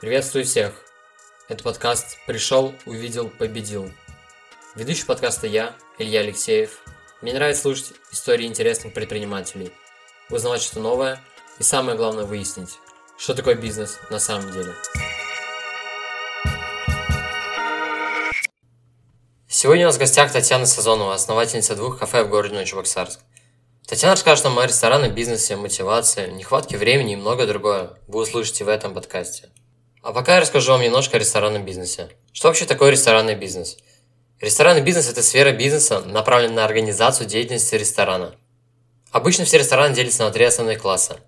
Приветствую всех! Это подкаст «Пришел, увидел, победил». Ведущий подкаста я, Илья Алексеев. Мне нравится слушать истории интересных предпринимателей, узнавать что-то новое и самое главное выяснить, что такое бизнес на самом деле. Сегодня у нас в гостях Татьяна Сазонова, основательница двух кафе в городе Новочебоксарск. Татьяна расскажет нам о ресторанном бизнесе, мотивации, нехватке времени и многое другое. Вы услышите в этом подкасте. А пока я расскажу вам немножко о ресторанном бизнесе. Что вообще такое ресторанный бизнес? Ресторанный бизнес – это сфера бизнеса, направленная на организацию деятельности ресторана. Обычно все рестораны делятся на три основные класса.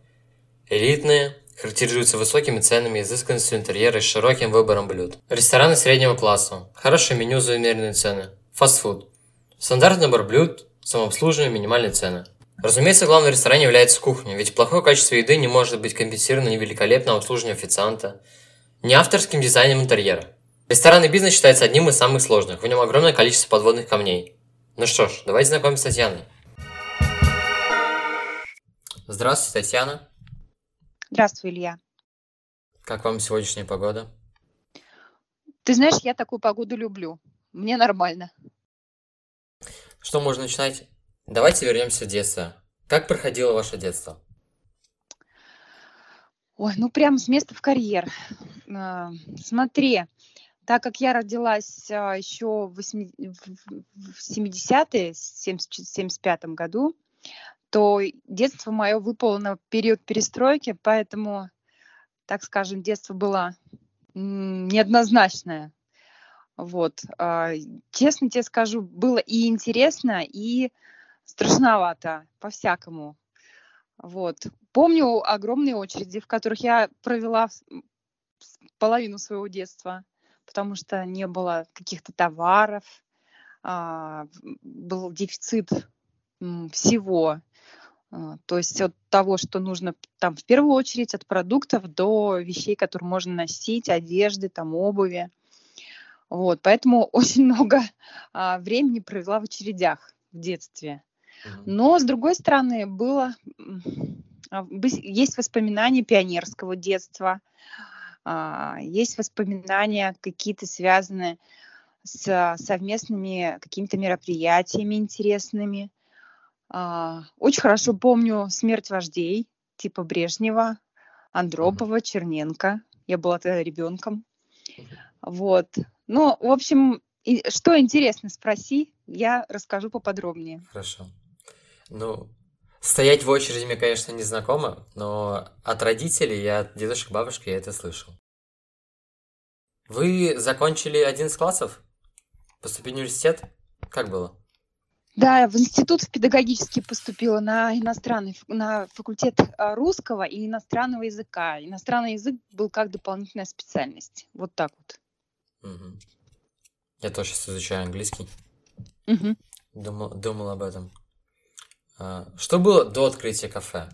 Элитные, характеризуются высокими ценами, изысканностью интерьера и широким выбором блюд. Рестораны среднего класса. Хорошее меню за умеренные цены. Фастфуд. Стандартный набор блюд, самообслуживание, минимальные цены. Разумеется, главным в ресторане является кухня, ведь плохое качество еды не может быть компенсировано ни великолепным обслуживанием официанта, не авторским дизайном интерьера. Ресторанный бизнес считается одним из самых сложных, в нем огромное количество подводных камней. Ну что ж, давайте знакомиться с Татьяной. Здравствуйте, Татьяна. Здравствуй, Илья. Как вам сегодняшняя погода? Ты знаешь, я такую погоду люблю. Мне нормально. Что можно начинать? Давайте вернемся в детство. Как проходило ваше детство? Ой, ну прям с места в карьер. А, смотри, так как я родилась а, еще в 70-е, в 75 году, то детство мое выпало на период перестройки, поэтому, так скажем, детство было неоднозначное. Вот. А, честно тебе скажу, было и интересно, и страшновато, по-всякому. Вот. Помню огромные очереди, в которых я провела половину своего детства, потому что не было каких-то товаров, а, был дефицит всего. А, то есть от того, что нужно там в первую очередь от продуктов до вещей, которые можно носить, одежды, там обуви. Вот, поэтому очень много а, времени провела в очередях в детстве. Но, с другой стороны, было, а, есть воспоминания пионерского детства, а, есть воспоминания какие-то связанные с совместными какими-то мероприятиями интересными. А, очень хорошо помню смерть вождей, типа Брежнева, Андропова, Черненко. Я была тогда ребенком. Вот. Ну, в общем, что интересно, спроси, я расскажу поподробнее. Хорошо. Ну, стоять в очереди мне, конечно, не знакомо, но от родителей и от дедушек, бабушки я это слышал. Вы закончили один из классов? Поступили в университет? Как было? Да, в институт педагогический поступила на иностранный, на факультет а, русского и иностранного языка. Иностранный язык был как дополнительная специальность. Вот так вот. Угу. Я тоже сейчас изучаю английский. Угу. Думал, думал об этом. А, что было до открытия кафе?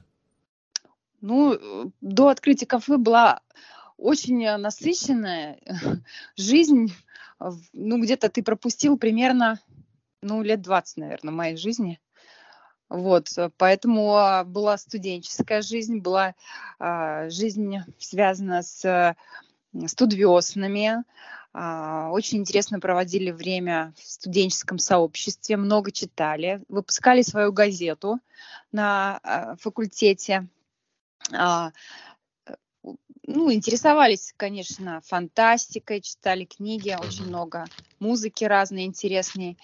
Ну, до открытия кафе была очень насыщенная жизнь. Ну, где-то ты пропустил примерно, ну, лет 20, наверное, моей жизни. Вот, поэтому а, была студенческая жизнь, была а, жизнь связана с студвеснами, а, очень интересно проводили время в студенческом сообществе, много читали, выпускали свою газету на а, факультете. А, ну, интересовались, конечно, фантастикой, читали книги, очень много музыки разной интересной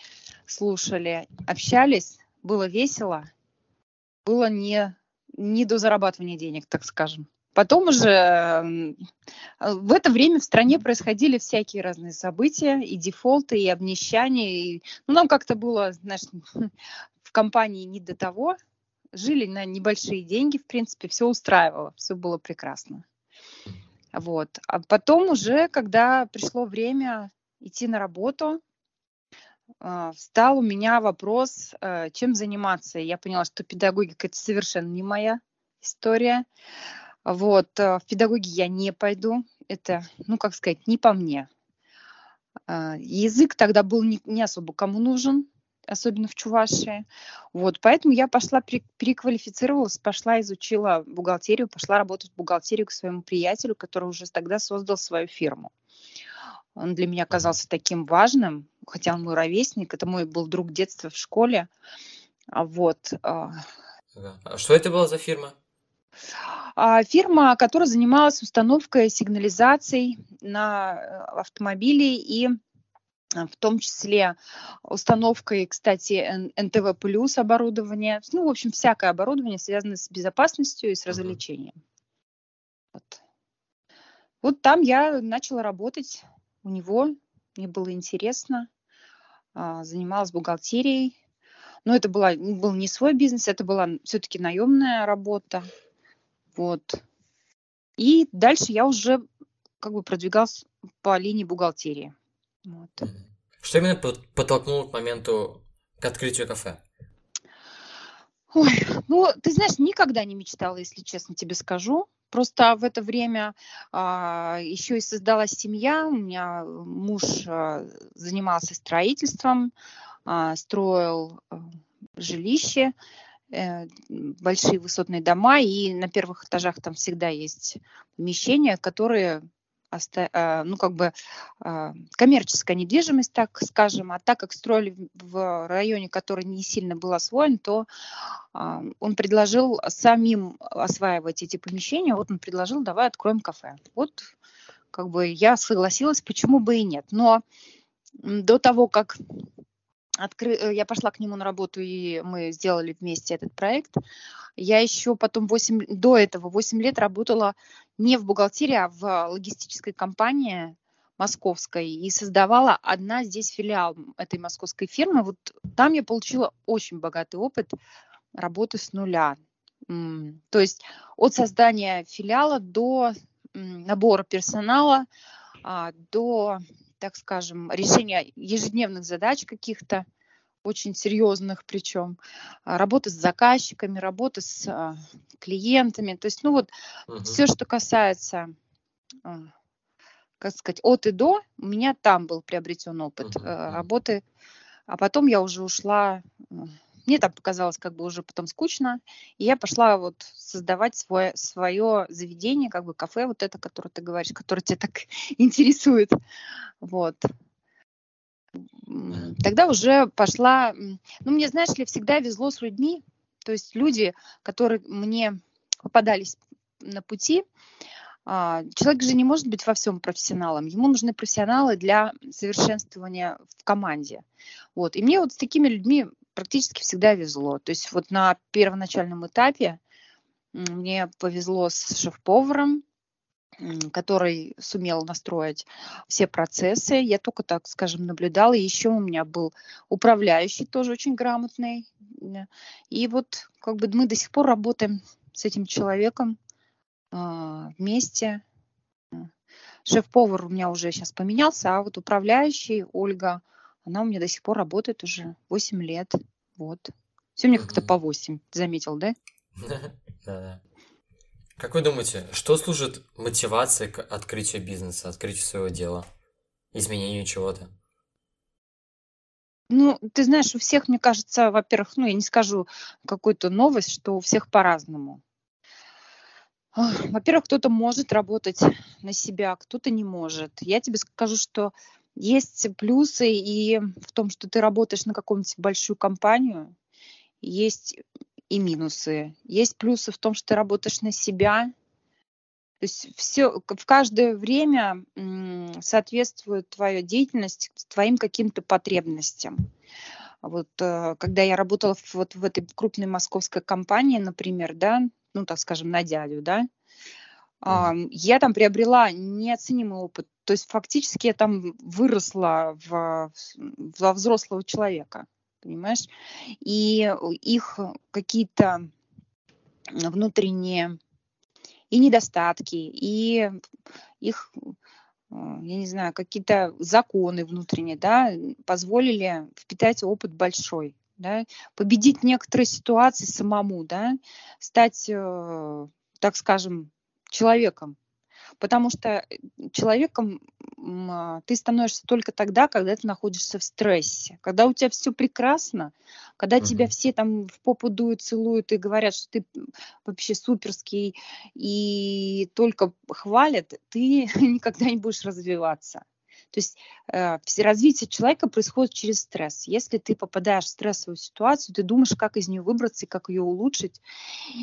слушали, общались, было весело, было не, не до зарабатывания денег, так скажем. Потом уже в это время в стране происходили всякие разные события, и дефолты, и обнищания. И, ну, нам как-то было, знаешь, в компании не до того. Жили на небольшие деньги, в принципе, все устраивало, все было прекрасно. Вот. А потом уже, когда пришло время идти на работу, а, встал у меня вопрос, э, чем заниматься. Я поняла, что педагогика – это совершенно не моя история. Вот, э, в педагоги я не пойду. Это, ну, как сказать, не по мне. А, язык тогда был не, не особо кому нужен. особенно в Чувашии. Вот, поэтому я пошла, переквалифицировалась, пошла, изучила бухгалтерию, пошла работать в бухгалтерию к своему приятелю, который уже тогда создал свою фирму. Он для меня казался таким важным, хотя он мой ровесник, это мой был друг детства в школе. А вот. А, а что это была за фирма? А, фирма, которая занималась установкой сигнализаций на э, автомобили и э, в том числе установкой, кстати, НТВ плюс оборудование, ну, в общем, всякое оборудование, связанное с безопасностью и с развлечением. Вот. вот там я начала работать у него, мне было интересно, а, занималась бухгалтерией, но это была, был не свой бизнес, это была все-таки наемная работа. Вот. И дальше я уже как бы продвигалась по линии бухгалтерии. Вот. Что именно подтолкнуло к моменту к открытию кафе? Ой, ну, ты знаешь, никогда не мечтала, если честно тебе скажу. Просто в это время а, еще и создалась семья. У меня муж а, занимался строительством, а, строил а, жилище. Э, большие высотные дома, и на первых этажах там всегда есть помещения, которые а, ну, как бы а, коммерческая недвижимость, так скажем, а так как строили в районе, который не сильно был освоен, то а, он предложил самим осваивать эти помещения, вот он предложил, давай откроем кафе. Вот как бы я согласилась, почему бы и нет. Но до того, как откры... Э, я пошла к нему на работу, и мы сделали вместе этот проект. Я еще потом 8, до этого 8 лет работала не в бухгалтерии, а в логистической компании московской и создавала одна здесь филиал этой московской фирмы. Вот там я получила очень богатый опыт работы с нуля. То есть от создания филиала до набора персонала, а, до так скажем, решения ежедневных задач каких-то, очень серьезных причем, а, работа с заказчиками, работа с а, клиентами. То есть, ну вот, угу. все, что касается, а, как сказать, от и до, у меня там был приобретен опыт угу. работы, а потом я уже ушла мне там показалось как бы уже потом скучно, и я пошла вот создавать свое, свое заведение, как бы кафе вот это, которое ты говоришь, которое тебя так интересует. Вот. Тогда уже пошла... Ну, мне, знаешь ли, всегда везло с людьми. То есть люди, которые мне попадались на пути, а, человек же не может быть во всем профессионалом. Ему нужны профессионалы для совершенствования в команде. Вот. И мне вот с такими людьми практически всегда везло. То есть вот на первоначальном этапе мне повезло с шеф-поваром, который сумел настроить все процессы. Я только, так скажем, наблюдала. Еще у меня был управляющий, тоже очень грамотный. И вот как бы мы до сих пор работаем с этим человеком э, вместе. Шеф-повар у меня уже сейчас поменялся, а вот управляющий Ольга – она у меня до сих пор работает уже 8 лет. Вот. Все мне как-то по 8, заметил, да? Да-да. Как вы думаете, что служит мотивацией к открытию бизнеса, открытию своего дела, изменению чего-то? Ну, ты знаешь, у всех, мне кажется, во-первых, ну, я не скажу какую-то новость, что у всех по-разному. Во-первых, кто-то может работать на себя, кто-то не может. Я тебе скажу, что есть плюсы и в том, что ты работаешь на какую-нибудь большую компанию, есть и минусы. Есть плюсы в том, что ты работаешь на себя. То есть все, в каждое время соответствует твоя деятельность твоим каким-то потребностям. Вот э, когда я работала вот в этой крупной московской компании, например, да, ну так скажем, на дядю, да, я там приобрела неоценимый опыт. То есть фактически я там выросла в, во взрослого человека, понимаешь? И их какие-то внутренние и недостатки, и их, я не знаю, какие-то законы внутренние, да, позволили впитать опыт большой, да, победить некоторые ситуации самому, да, стать, э, так скажем, человеком. Потому что человеком а, ты становишься только тогда, когда ты находишься в стрессе. Когда у тебя все прекрасно, когда угу. тебя все там в попу дуют, целуют и говорят, что ты вообще суперский и только хвалят, ты никогда не будешь развиваться. То есть э, развитие человека происходит через стресс. Если ты попадаешь в стрессовую ситуацию, ты думаешь, как из нее выбраться и как ее улучшить.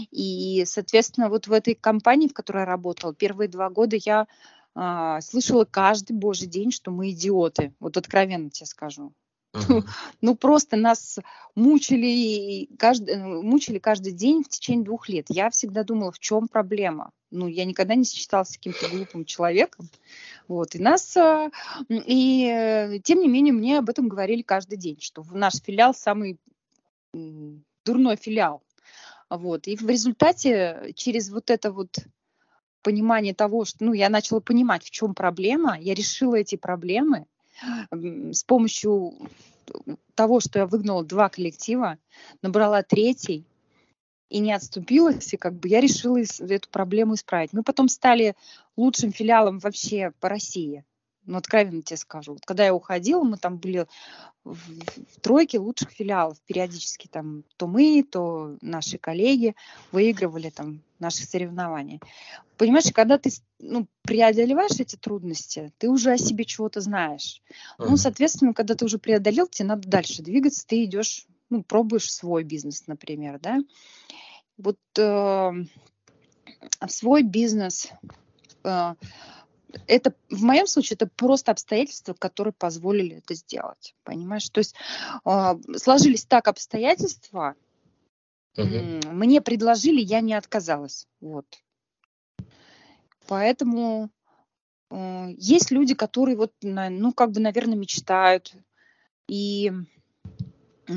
И, соответственно, вот в этой компании, в которой я работала, первые два года я э, слышала каждый божий день, что мы идиоты. Вот откровенно тебе скажу. Ну, просто нас мучили каждый, мучили каждый день в течение двух лет. Я всегда думала, в чем проблема. Ну, я никогда не считалась каким-то глупым человеком. Вот, и нас, а, и э, тем не менее, мне об этом говорили каждый день, что наш филиал самый дурной филиал. Вот, и в результате через вот это вот понимание того, что, ну, я начала понимать, в чем проблема, я решила эти проблемы с помощью того, что я выгнала два коллектива, набрала третий, и не отступилась, и как бы я решила эту проблему исправить. Мы потом стали лучшим филиалом вообще по России. Ну, откровенно тебе скажу. Вот когда я уходила, мы там были в, в тройке лучших филиалов. Периодически там то мы, то наши коллеги выигрывали там наши соревнования. Понимаешь, когда ты ну, преодолеваешь эти трудности, ты уже о себе чего-то знаешь. Uh-huh. Ну, соответственно, когда ты уже преодолел, тебе надо дальше двигаться, ты идешь, ну, пробуешь свой бизнес, например, да вот э, свой бизнес, э, это в моем случае это просто обстоятельства, которые позволили это сделать, понимаешь? То есть э, сложились так обстоятельства, угу. мне предложили, я не отказалась, вот. Поэтому э, есть люди, которые вот, ну как бы, наверное, мечтают и Э,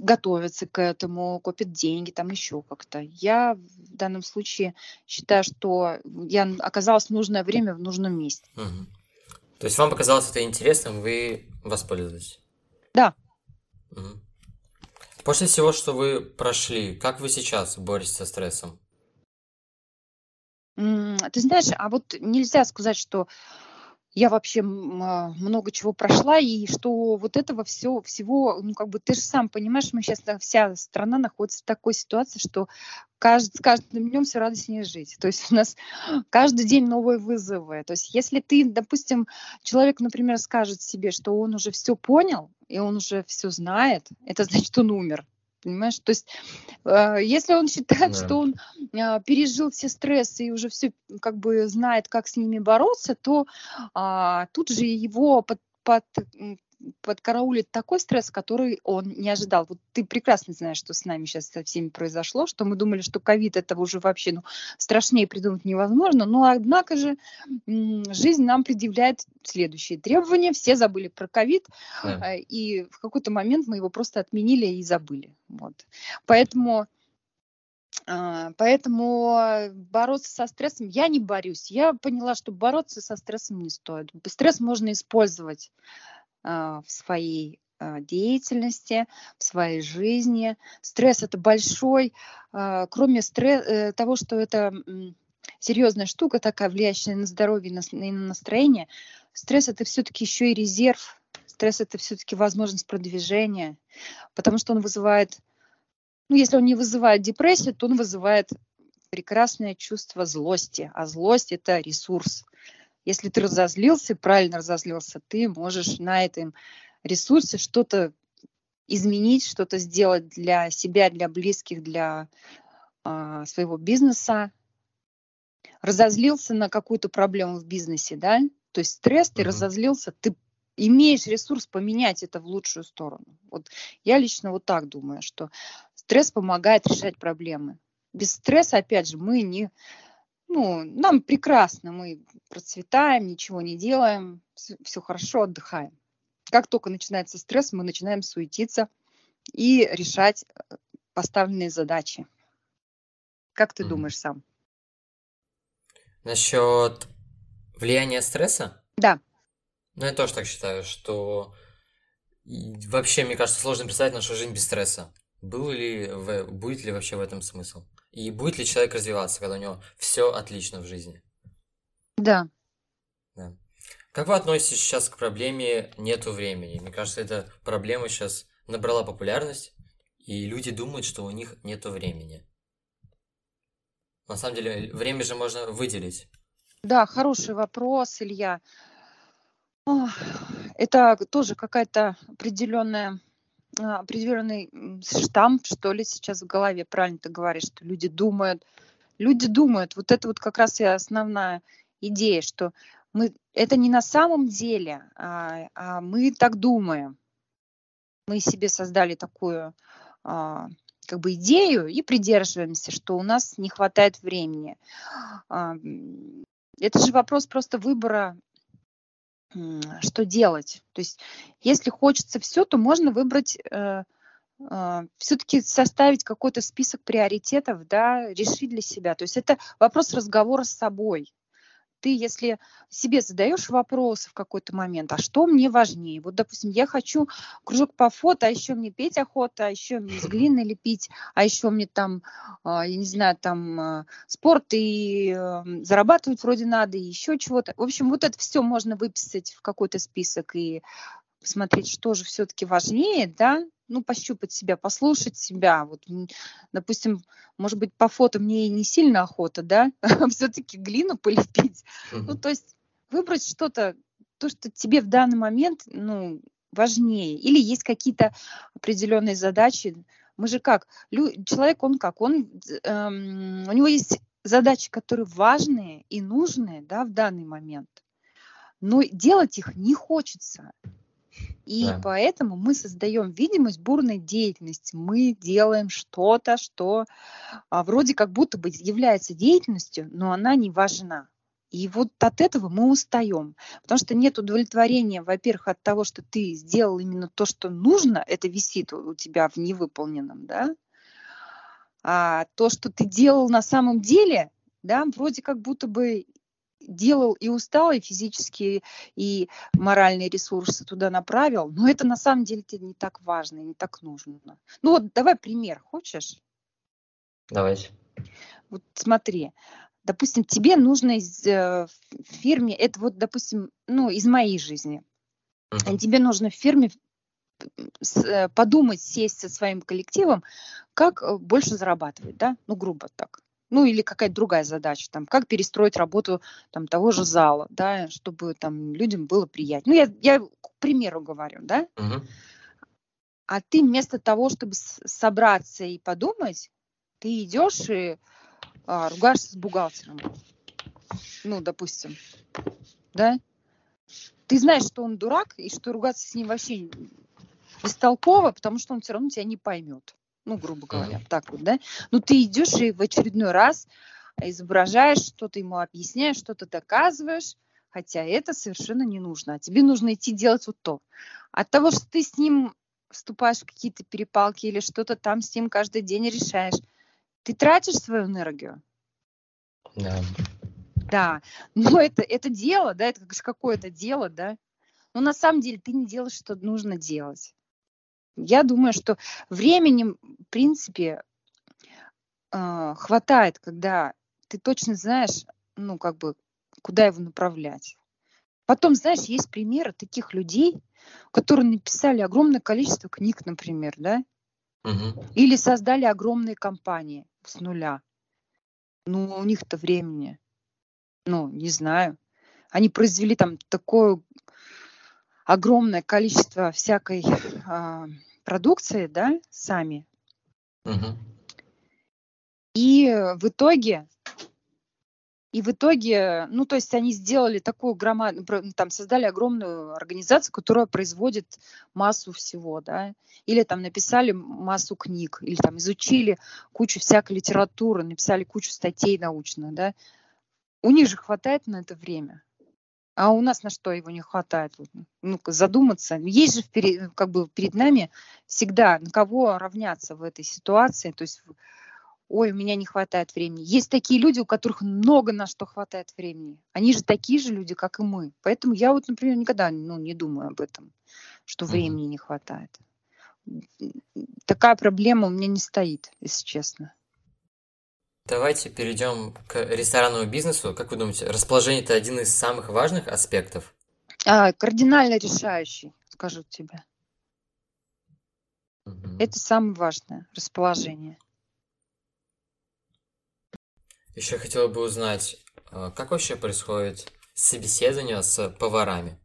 готовятся к этому, копят деньги, там еще как-то. Я в данном случае считаю, что я оказалась в нужное время в нужном месте. Угу. То есть вам показалось это интересным, вы воспользовались? Да. Угу. После всего, что вы прошли, как вы сейчас боретесь со стрессом? Ты знаешь, а вот нельзя сказать, что я вообще а, много чего прошла, и что вот этого все, всего, ну, как бы ты же сам понимаешь, мы сейчас, вся страна находится в такой ситуации, что кажд, с каждым днем все радостнее жить. То есть у нас каждый день новые вызовы. То есть если ты, допустим, человек, например, скажет себе, что он уже все понял, и он уже все знает, это значит, он умер. Понимаешь? То есть, э, если он считает, да. что он э, пережил все стрессы и уже все как бы знает, как с ними бороться, то э, тут же его под, под подкараулит такой стресс, который он не ожидал. Вот ты прекрасно знаешь, что с нами сейчас со всеми произошло, что мы думали, что ковид это уже вообще ну, страшнее придумать невозможно, но однако же жизнь нам предъявляет следующие требования. Все забыли про ковид, да. Э, и в какой-то момент мы его просто отменили и забыли. Вот. Поэтому а, Поэтому бороться со стрессом я не борюсь. Я поняла, что бороться со стрессом не стоит. Стресс можно использовать а, в своей а, деятельности, в своей жизни. Стресс это большой, а, кроме стресс, э, того, что это серьезная штука такая, влияющая на здоровье и на настроение, стресс это все-таки еще и резерв, стресс это все-таки возможность продвижения, потому что он вызывает, ну если он не вызывает депрессию, то он вызывает прекрасное чувство злости, а злость это ресурс. Если ты разозлился, правильно разозлился, ты можешь на этом ресурсе что-то изменить, что-то сделать для себя, для близких, для э, своего бизнеса. Разозлился на какую-то проблему в бизнесе, да? То есть стресс, ты uh-huh. разозлился, ты имеешь ресурс поменять это в лучшую сторону. Вот я лично вот так думаю, что стресс помогает решать проблемы. Без стресса, опять же, мы не ну, нам прекрасно, мы процветаем, ничего не делаем, все, все хорошо, отдыхаем. Как только начинается стресс, мы начинаем суетиться и решать э, поставленные задачи. Как ты mm. думаешь сам? Насчет влияния стресса? Да. Ну, я тоже так считаю, что вообще, мне кажется, сложно представить нашу жизнь без стресса. Был ли, будет ли вообще в этом смысл? И будет ли человек развиваться, когда у него все отлично в жизни? Да. Да. Как вы относитесь сейчас к проблеме «нету времени»? Мне кажется, эта проблема сейчас набрала популярность, и люди думают, что у них нету времени. На самом деле, время же можно выделить. Да, хороший вопрос, Илья. Это тоже какая-то определенная определенный штамп, что ли, сейчас в голове. Правильно ты говоришь, что люди думают. Люди думают. Вот это вот как раз и основная идея, что мы это не на самом деле, а, а мы так думаем. Мы себе создали такую а, как бы идею и придерживаемся, что у нас не хватает времени. А, это же вопрос просто выбора, что делать. То есть, если хочется все, то можно выбрать э, э, все-таки составить какой-то список приоритетов, да, решить для себя. То есть это вопрос разговора с собой ты, если себе задаешь вопрос в какой-то момент, а что мне важнее? Вот, допустим, я хочу кружок по фото, а еще мне петь охота, а еще мне с глины лепить, а еще мне там, а, я не знаю, там а, спорт и эм, зарабатывать вроде надо, и еще чего-то. В общем, вот это все можно выписать в какой-то список и посмотреть, что же все-таки важнее, да, ну, пощупать себя, послушать себя. Вот, допустим, может быть, по фото мне и не сильно охота, да, а все-таки глину полепить. Ну, то есть выбрать что-то, то, что тебе в данный момент, ну, важнее. Или есть какие-то определенные задачи. Мы же как? Человек, он как? Он, эм, у него есть задачи, которые важные и нужные, да, в данный момент. Но делать их не хочется. И да. поэтому мы создаем видимость бурной деятельности. Мы делаем что-то, что а, вроде как будто бы является деятельностью, но она не важна. И вот от этого мы устаем, потому что нет удовлетворения, во-первых, от того, что ты сделал именно то, что нужно, это висит у тебя в невыполненном, да, а то, что ты делал на самом деле, да, вроде как будто бы делал и устал, и физические, и моральные ресурсы туда направил, но это на самом деле тебе не так важно, не так нужно. Ну вот давай пример, хочешь? Давайте. Вот смотри, допустим, тебе нужно из э, в фирме, это вот, допустим, ну, из моей жизни, uh-huh. тебе нужно в фирме э, подумать, сесть со своим коллективом, как э, больше зарабатывать, да, ну, грубо так ну или какая-то другая задача, там, как перестроить работу там, того же зала, да, чтобы там людям было приятно. Ну, я, я к примеру говорю, да. Угу. А ты вместо того, чтобы собраться и подумать, ты идешь и а, ругаешься с бухгалтером. Ну, допустим, да. Ты знаешь, что он дурак, и что ругаться с ним вообще бестолково, потому что он все равно тебя не поймет ну, грубо говоря, mm-hmm. так вот, да, ну, ты идешь и в очередной раз изображаешь, что-то ему объясняешь, что-то доказываешь, хотя это совершенно не нужно, а тебе нужно идти делать вот то. От того, что ты с ним вступаешь в какие-то перепалки или что-то там с ним каждый день решаешь, ты тратишь свою энергию. Да. Да, но это, это дело, да, это какое-то дело, да. Но на самом деле ты не делаешь, что нужно делать. Я думаю, что времени, в принципе, а, хватает, когда ты точно знаешь, ну, как бы, куда его направлять. Потом, знаешь, есть примеры таких людей, которые написали огромное количество книг, например, да, угу. или создали огромные компании с нуля. Ну, у них-то времени, ну, не знаю. Они произвели там такое огромное количество всякой э, продукции, да, сами. Угу. И в итоге, и в итоге, ну, то есть они сделали такую громадную, там создали огромную организацию, которая производит массу всего, да, или там написали массу книг, или там изучили кучу всякой литературы, написали кучу статей научных, да. У них же хватает на это время. А у нас на что его не хватает? ну задуматься. Есть же вперед, как бы перед нами всегда на кого равняться в этой ситуации. То есть, ой, у меня не хватает времени. Есть такие люди, у которых много на что хватает времени. Они же такие же люди, как и мы. Поэтому я вот, например, никогда ну, не думаю об этом, что времени не хватает. Такая проблема у меня не стоит, если честно. Давайте перейдем к ресторанному бизнесу. Как вы думаете, расположение это один из самых важных аспектов? А, кардинально решающий, скажу тебе. Мгм. Это самое важное расположение. Еще хотела бы узнать, а, как вообще происходит собеседование с поварами?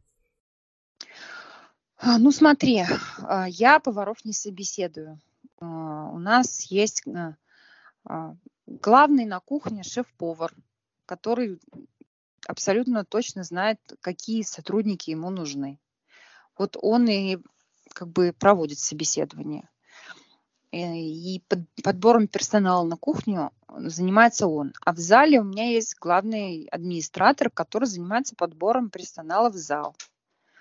А, Ну смотри, а, я поваров не собеседую. У нас есть главный на кухне шеф-повар, который абсолютно точно знает, какие сотрудники ему нужны. Вот он и как бы проводит собеседование. Э, И под- подбором персонала на кухню занимается он. А в зале у меня есть главный администратор, который занимается подбором персонала в зал.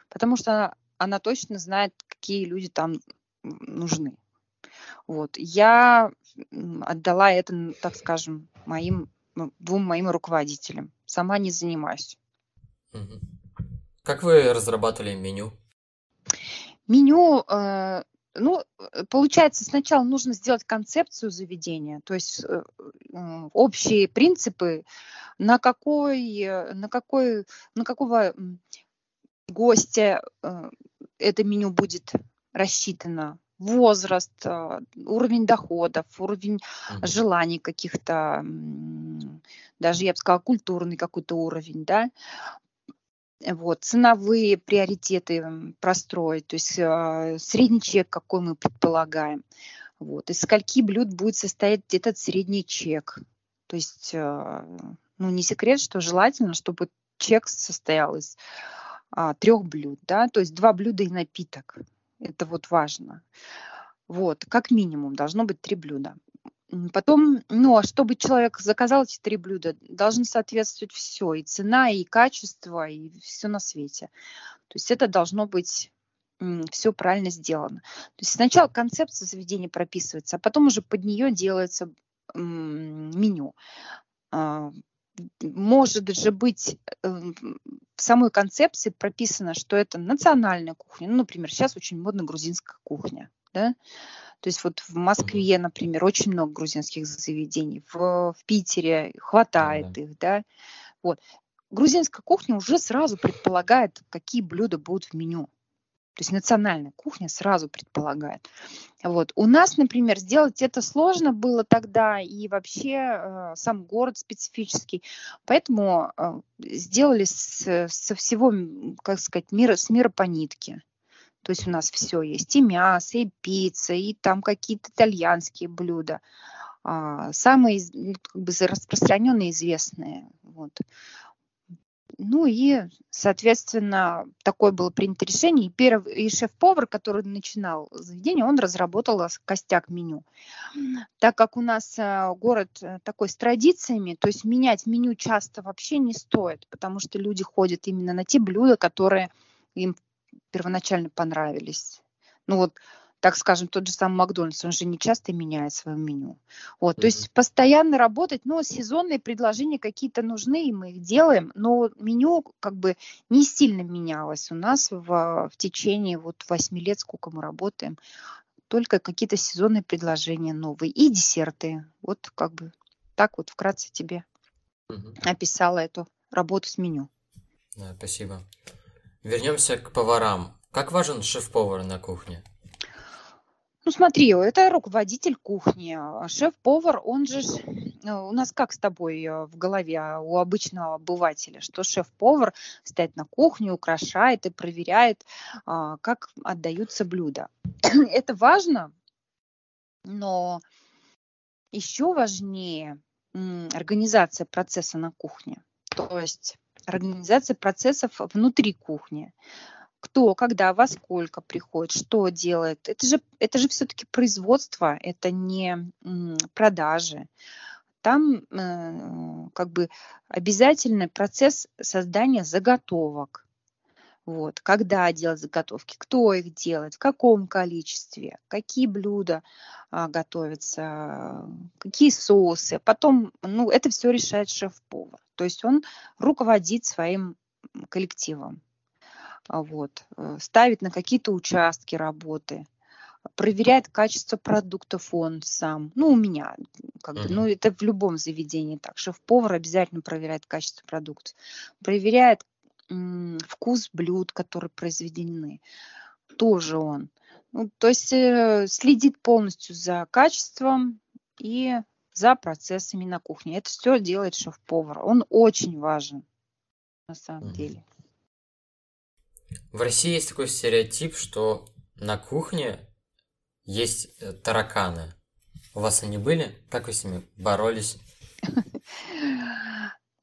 Потому что она точно знает, какие люди там нужны. Вот. Я отдала это, так скажем, моим м, двум моим руководителям. Сама не занимаюсь. Как вы разрабатывали меню? Меню, э, ну, э, получается, сначала нужно сделать концепцию заведения, то есть э, общие принципы, на какой, на какой, на какого гостя э, это меню будет рассчитано, возраст, э, уровень доходов, уровень Мгм. желаний каких-то, даже я бы сказала, культурный какой-то уровень, да, вот, ценовые приоритеты простроить, то есть а, средний чек, какой мы предполагаем, вот, из скольки блюд будет состоять этот средний чек, то есть, а, ну, не секрет, что желательно, чтобы чек состоял из трех блюд, да, то есть два блюда и напиток, это вот важно, вот, как минимум должно быть три блюда. Потом, ну, а чтобы человек заказал эти три блюда, должны соответствовать все, и цена, и качество, и все на свете. То есть это должно быть все правильно сделано. То есть сначала концепция заведения прописывается, а потом уже под нее делается меню. Может же быть э, в самой концепции прописано, что это национальная кухня. Ну, например, сейчас очень модна грузинская кухня. Да? То есть вот в Москве, например, очень много грузинских заведений, в, в Питере хватает Да. их, да. Вот. Грузинская кухня уже сразу предполагает, какие блюда будут в меню. То есть национальная кухня сразу предполагает. Вот. У нас, например, сделать это сложно было тогда, и вообще э, сам город специфический. Поэтому э, сделали с- со всего, как сказать, мира, с мира по нитке. То есть у нас все есть, и мясо, и пицца, и там какие-то итальянские блюда. А, Самые ну, как бы распространенные, известные. Вот. Ну и, соответственно, такое было принято решение. И, первый, и шеф-повар, который начинал заведение, он разработал ос- костяк меню. Так как у нас э, город э, такой с традициями, то есть менять меню часто вообще не стоит, потому что люди ходят именно на те блюда, которые им первоначально понравились. Ну вот, так скажем, тот же самый Макдональдс, он же не часто меняет свое меню. Вот, то есть постоянно работать, но сезонные предложения какие-то нужны, и мы их делаем, но меню как бы не сильно менялось у нас в, в течение вот восьми лет, сколько мы работаем. Только какие-то сезонные предложения новые и десерты. Вот как бы так вот вкратце тебе описала эту работу с меню. Да, спасибо. Вернемся к поварам. Как важен шеф-повар на кухне? Ну смотри, это руководитель кухни, а шеф-повар, он же, э, у нас как с тобой э, в голове а, у обычного обывателя, что шеф-повар стоит на кухне, украшает и проверяет, а, как отдаются блюда. Это важно, но еще важнее организация процесса на кухне, то есть организация процессов внутри кухни кто, когда, во сколько приходит, что делает. Это же, это же все-таки производство, это не продажи. Там э, как бы обязательный процесс создания заготовок. Вот, когда делать заготовки, кто их делает, в каком количестве, какие блюда а, готовятся, какие соусы. Потом, ну, это все решает шеф-повар. То есть он руководит своим коллективом вот, э, ставит на какие-то участки работы. проверяет качество продуктов он сам. Ну, у меня, как бы, ну, это в любом заведении так. Шеф-повар обязательно проверяет качество продуктов. Проверяет м, вкус блюд, которые произведены. Тоже он. Ну, то есть э, следит полностью за качеством и за процессами на кухне. Это все делает шеф-повар. Он очень важен на самом деле. В России есть такой стереотип, что на кухне есть э, тараканы. У вас они были? Как вы с ними боролись?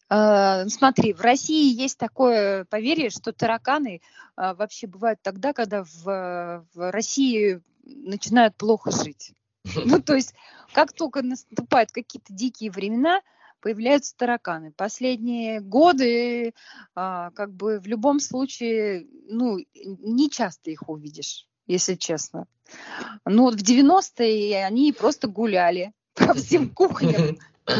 А, смотри, в России есть такое поверье, что тараканы а, вообще бывают тогда, когда в, в России начинают плохо жить. Ну, то есть, как только наступают какие-то дикие времена, появляются тараканы. Последние годы, а, как бы в любом случае, ну, не часто их увидишь, если честно. Ну, вот в 90-е они просто гуляли по всем кухням.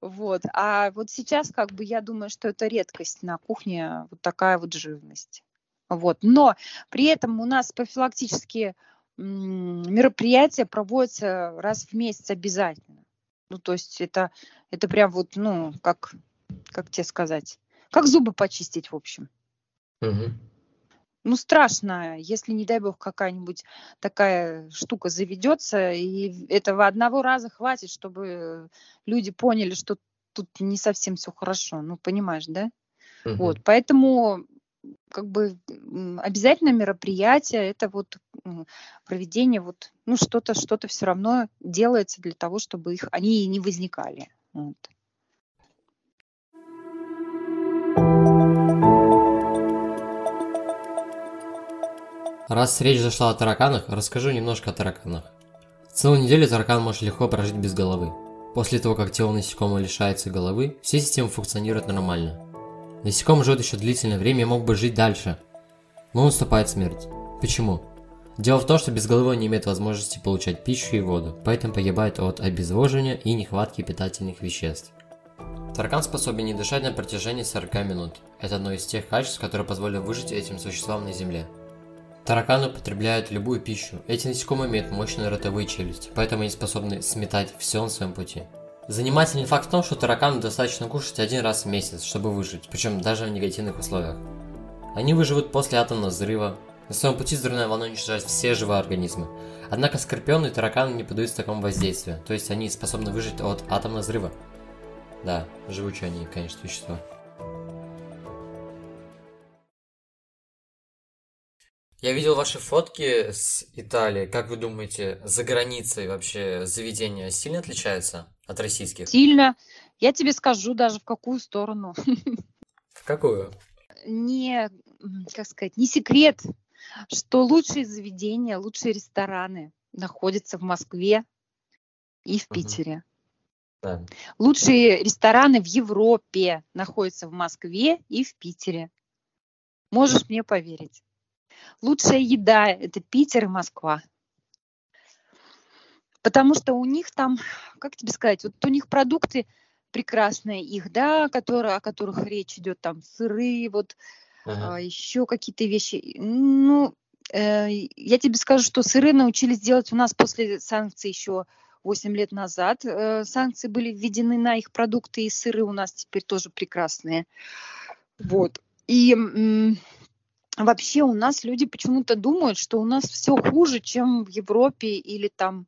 Вот. А вот сейчас, как бы, я думаю, что это редкость на кухне, вот такая вот живность. Вот. Но при этом у нас профилактические мероприятия проводятся раз в месяц обязательно. Ну, то есть это, это прям вот, ну, как, как тебе сказать, как зубы почистить, в общем. Угу. Ну, страшно, если, не дай бог, какая-нибудь такая штука заведется, и этого одного раза хватит, чтобы люди поняли, что тут не совсем все хорошо. Ну, понимаешь, да? Угу. Вот, поэтому как бы обязательно мероприятие, это вот проведение вот, ну, что-то, что-то все равно делается для того, чтобы их, они не возникали. Вот. Раз речь зашла о тараканах, расскажу немножко о тараканах. Целую неделю таракан может легко прожить без головы. После того, как тело насекомого лишается головы, все системы функционируют нормально. Насекомый живет еще длительное время и мог бы жить дальше, но наступает смерть. Почему? Дело в том, что без головы он не имеет возможности получать пищу и воду, поэтому погибает от обезвоживания и нехватки питательных веществ. Таракан способен не дышать на протяжении 40 минут. Это одно из тех качеств, которые позволят выжить этим существам на Земле. Тараканы употребляют любую пищу. Эти насекомые имеют мощные ротовые челюсти, поэтому они способны сметать все на своем пути. Занимательный факт в том, что таракану достаточно кушать один раз в месяц, чтобы выжить, причем даже в негативных условиях. Они выживут после атомного взрыва. На своем пути взрывная волна уничтожает все живые организмы. Однако скорпионы и тараканы не поддаются такому воздействию, то есть они способны выжить от атомного взрыва. Да, живучие они, конечно, существа. Я видел ваши фотки с Италии. Как вы думаете, за границей вообще заведения сильно отличаются от российских? Сильно. Я тебе скажу даже в какую сторону. В какую? Не, как сказать, не секрет, что лучшие заведения, лучшие рестораны находятся в Москве и в Питере. Да. Лучшие рестораны в Европе находятся в Москве и в Питере. Можешь мне поверить. Лучшая еда – это Питер и Москва. Потому что у них там, как тебе сказать, вот у них продукты прекрасные их, да, которые, о которых речь идет, там сыры, вот ага. а, еще какие-то вещи. Ну, э, я тебе скажу, что сыры научились делать у нас после санкций еще 8 лет назад. Э, санкции были введены на их продукты, и сыры у нас теперь тоже прекрасные. Вот. И вообще у нас люди почему-то думают, что у нас все хуже, чем в Европе или там,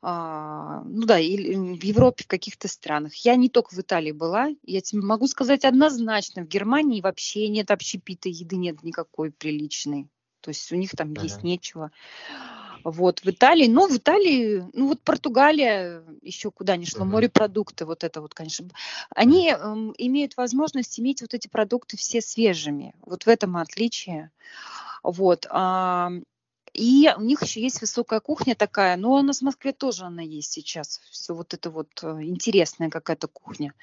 а, ну да, или в Европе в каких-то странах. Я не только в Италии была, я тебе могу сказать однозначно, в Германии вообще нет общепита, еды нет никакой приличной. То есть у них там ага. есть нечего. Вот, в Италии, ну, в Италии, ну, вот Португалия, еще куда ни шло, морепродукты, вот это вот, конечно. Они э, имеют возможность иметь вот эти продукты все свежими. Вот в этом отличие. Вот. А, и у них еще есть высокая кухня такая, но у нас в Москве тоже она есть сейчас. Все вот это вот э, интересная какая-то кухня.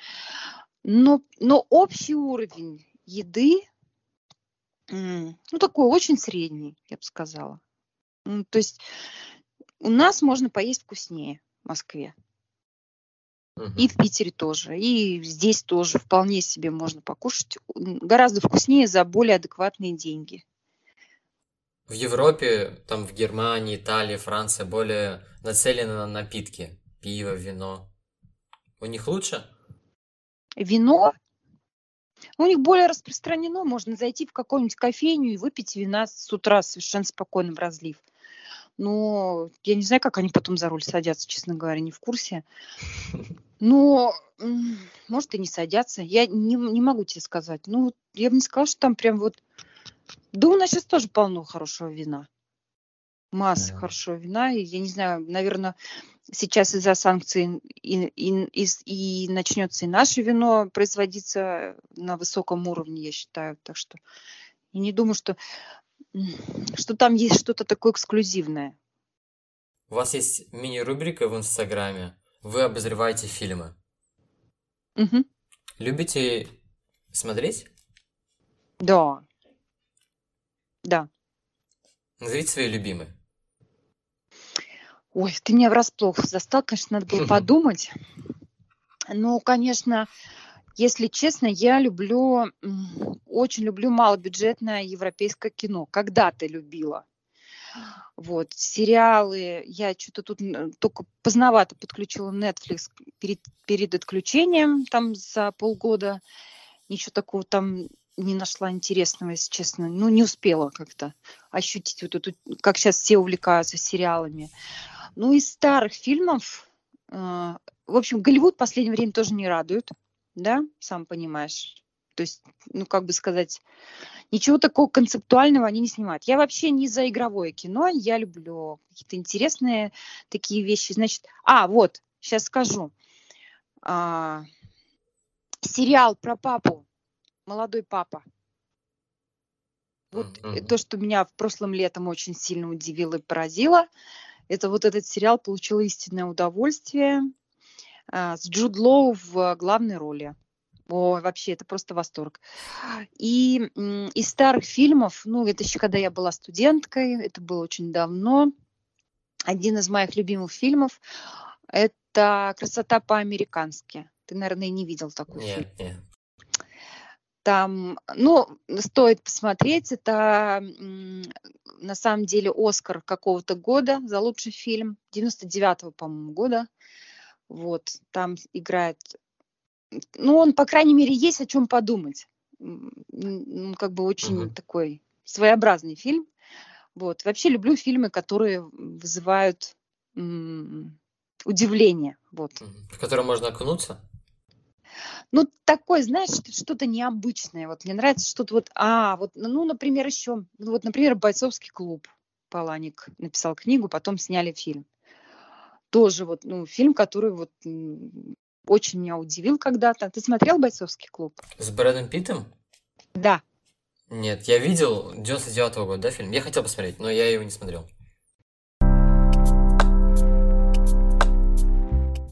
Но, но общий уровень еды, ну, такой очень средний, я бы сказала. Ну, то есть у нас можно поесть вкуснее в Москве. И в Питере тоже, и здесь тоже вполне себе можно покушать гораздо вкуснее за более адекватные деньги. В Европе, там в Германии, Италии, Франции более нацелены на напитки. Пиво, вино. У них лучше? Вино? У них более распространено. Можно зайти в какую-нибудь кофейню и выпить вина с утра совершенно спокойно в разлив. Но я не знаю, как они потом за руль садятся, честно говоря, не в курсе. Но, может, и не садятся. Я не, не могу тебе сказать. Ну, я бы не сказала, что там прям вот... Да у нас сейчас тоже полно хорошего вина. Масса mm. хорошего вина. И я не знаю, наверное, сейчас из-за санкций и, и, и, и начнется и наше вино производиться на высоком уровне, я считаю. Так что я не думаю, что что там есть что-то такое эксклюзивное. У вас есть мини-рубрика в Инстаграме. Вы обозреваете фильмы. Угу. Любите смотреть? Да. Да. Назовите свои любимые. Ой, ты меня врасплох застал, конечно, надо было подумать. Ну, конечно, если честно, я люблю, очень люблю малобюджетное европейское кино. Когда-то любила. Вот, сериалы, я что-то тут только поздновато подключила Netflix перед, перед отключением, там за полгода. Ничего такого там не нашла интересного, если честно. Ну, не успела как-то ощутить вот эту, как сейчас все увлекаются сериалами. Ну, из старых фильмов, э, в общем, Голливуд в последнее время тоже не радует да, сам понимаешь. То есть, ну, как бы сказать, ничего такого концептуального они не снимают. Я вообще не за игровое кино, я люблю какие-то интересные такие вещи. Значит, а, вот, сейчас скажу. А, сериал про папу, молодой папа. Вот mm-hmm. то, что меня в прошлом летом очень сильно удивило и поразило, это вот этот сериал получил истинное удовольствие. А, с Джуд Лоу в главной роли. О, вообще, это просто восторг. И из старых фильмов, ну, это еще когда я была студенткой, это было очень давно. Один из моих любимых фильмов – это «Красота по-американски». Ты, наверное, не видел такой нет, фильм. Нет. Там, ну, стоит посмотреть. Это на самом деле Оскар какого-то года за лучший фильм, 99-го, по-моему, года. Вот, там играет... Ну, он, по крайней мере, есть о чем подумать. Ну, как бы очень угу. такой своеобразный фильм. Вот. Вообще люблю фильмы, которые вызывают удивление. Вот. В которые можно окунуться? Ну, такой, знаешь, что-то необычное. Вот мне нравится что-то вот, а, вот, ну, например, еще, ну, вот, например, «Бойцовский клуб». Паланик написал книгу, потом сняли фильм тоже вот, ну, фильм, который вот очень меня удивил когда-то. Ты смотрел «Бойцовский клуб»? С Брэдом Питтом? Да. Нет, я видел 99 -го года, да, фильм? Я хотел посмотреть, но я его не смотрел.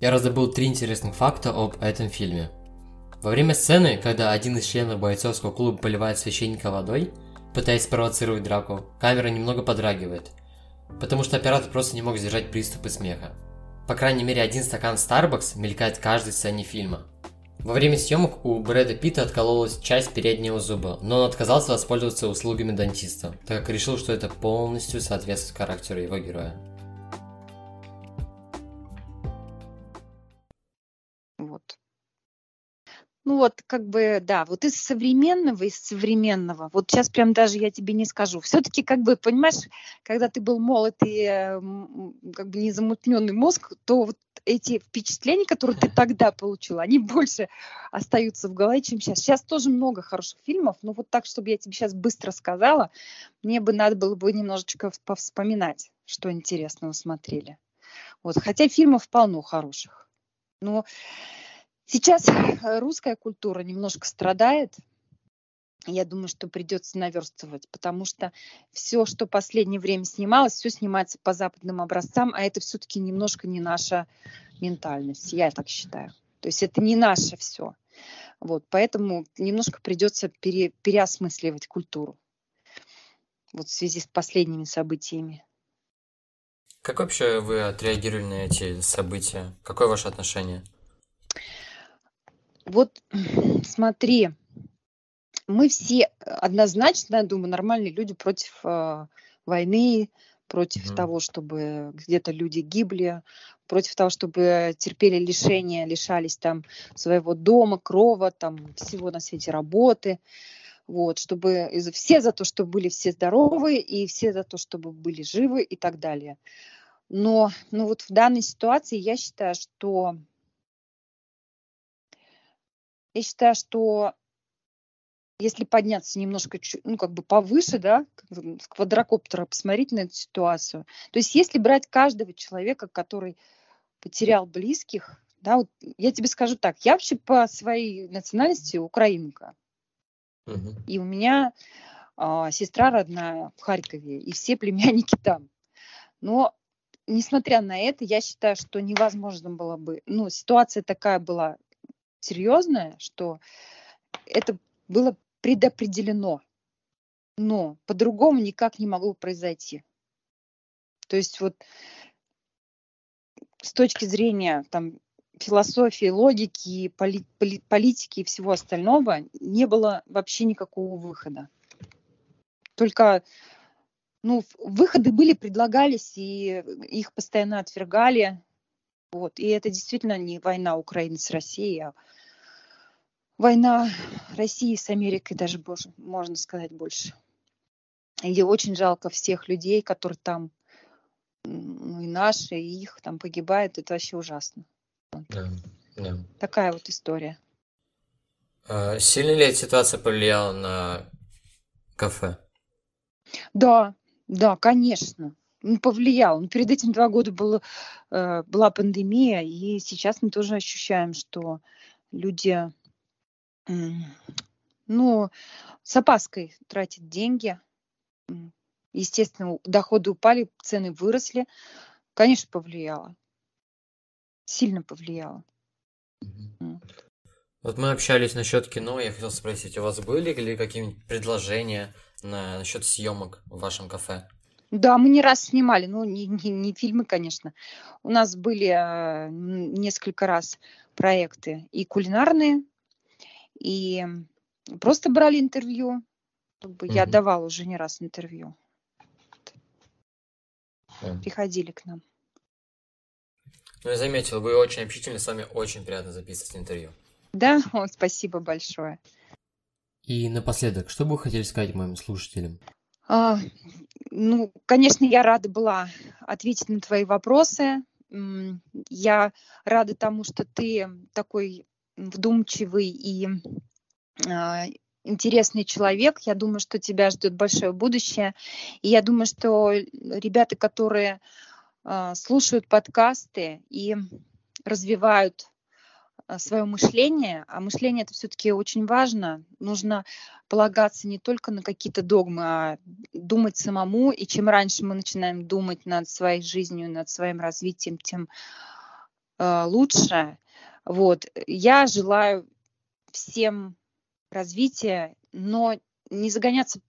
Я раздобыл три интересных факта об этом фильме. Во время сцены, когда один из членов бойцовского клуба поливает священника водой, пытаясь спровоцировать драку, камера немного подрагивает, потому что оператор просто не мог сдержать приступы смеха. По крайней мере, один стакан Starbucks мелькает в каждой сцене фильма. Во время съемок у Брэда Питта откололась часть переднего зуба, но он отказался воспользоваться услугами дантиста, так как решил, что это полностью соответствует характеру его героя. Ну вот, как бы, да, вот из современного, из современного, вот сейчас прям даже я тебе не скажу. Все-таки, как бы, понимаешь, когда ты был молод и как бы незамутненный мозг, то вот эти впечатления, которые ты тогда получил, они больше остаются в голове, чем сейчас. Сейчас тоже много хороших фильмов, но вот так, чтобы я тебе сейчас быстро сказала, мне бы надо было бы немножечко повспоминать, что интересного смотрели. Вот, хотя фильмов полно хороших. Но Сейчас э, русская культура немножко страдает. Я думаю, что придется наверстывать, потому что все, что последнее время снималось, все снимается по западным образцам, а это все-таки немножко не наша ментальность, я так считаю. То есть это не наше все. Вот, поэтому немножко придется пере, переосмысливать культуру. Вот в связи с последними событиями. Как вообще вы отреагировали на эти события? Какое ваше отношение? Вот смотри, мы все однозначно, я думаю, нормальные люди против э, войны, против mm. того, чтобы где-то люди гибли, против того, чтобы терпели лишения, лишались там своего дома, крова, там всего на свете работы. Вот, чтобы все за то, чтобы были все здоровы, и все за то, чтобы были живы и так далее. Но ну вот в данной ситуации я считаю, что я считаю, что если подняться немножко, ну, как бы повыше, да, с квадрокоптера посмотреть на эту ситуацию, то есть если брать каждого человека, который потерял близких, да, вот я тебе скажу так, я вообще по своей национальности украинка, угу. и у меня а, сестра родная в Харькове, и все племянники там. Но несмотря на это, я считаю, что невозможно было бы, ну, ситуация такая была серьезная, что это было предопределено, но по-другому никак не могло произойти. То есть вот с точки зрения там, философии, логики, поли, поли, политики и всего остального не было вообще никакого выхода. Только ну, выходы были, предлагались, и их постоянно отвергали. Вот. И это действительно не война Украины с Россией, а война России с Америкой даже, боже, можно сказать больше. И очень жалко всех людей, которые там, ну и наши, и их там погибают. Это вообще ужасно. Да, да. Такая вот история. А, сильно ли эта ситуация повлияла на кафе? Да, да, конечно. Ну, повлиял. Ну, перед этим два года было, э, была пандемия, и сейчас мы тоже ощущаем, что люди ну, с опаской тратит деньги. Естественно, доходы упали, цены выросли. Конечно, повлияло. Сильно повлияло. Вот мы общались насчет кино, я хотел спросить, у вас были ли какие-нибудь предложения на, насчет съемок в вашем кафе? Да, мы не раз снимали, ну, не, не, не фильмы, конечно. У нас были э, несколько раз проекты и кулинарные, и просто брали интервью. Как бы угу. Я давала уже не раз интервью. Да. Приходили к нам. Ну, я заметил, вы очень общительны, с вами очень приятно записывать интервью. Да, О, спасибо большое. И напоследок, что бы вы хотели сказать моим слушателям? А, ну, конечно, я рада была ответить на твои вопросы. Я рада тому, что ты такой вдумчивый и э, интересный человек. Я думаю, что тебя ждет большое будущее. И я думаю, что ребята, которые э, слушают подкасты и развивают свое мышление, а мышление это все-таки очень важно, нужно полагаться не только на какие-то догмы, а думать самому, и чем раньше мы начинаем думать над своей жизнью, над своим развитием, тем э, лучше. Вот. Я желаю всем развития, но не загоняться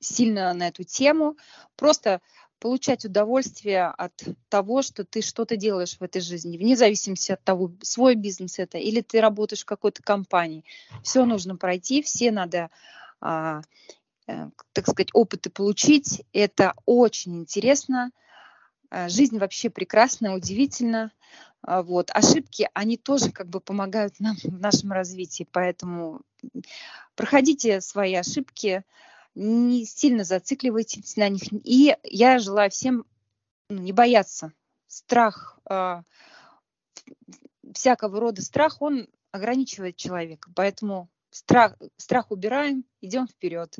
сильно на эту тему, просто получать удовольствие от того, что ты что-то делаешь в этой жизни, вне зависимости от того, свой бизнес это или ты работаешь в какой-то компании. Все нужно пройти, все надо, а, э, так сказать, опыты получить. Это очень интересно. А, жизнь вообще прекрасна, удивительна. Вот. Ошибки, они тоже как бы помогают нам в нашем развитии, поэтому проходите свои ошибки, не сильно зацикливайтесь на них. И я желаю всем не бояться. Страх, э, всякого рода страх, он ограничивает человека. Поэтому страх, страх убираем, идем вперед.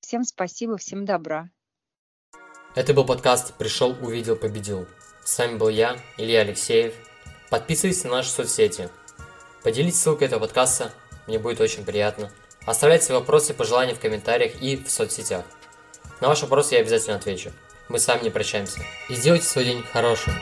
Всем спасибо, всем добра. Это был подкаст «Пришел, увидел, победил». С вами был я, Илья Алексеев. Подписывайтесь на наши соцсети. Поделитесь ссылкой этого подкаста, мне будет очень приятно. Оставляйте вопросы и пожелания в комментариях и в соцсетях. На ваши вопросы я обязательно отвечу. Мы с вами не прощаемся. И сделайте свой день хорошим.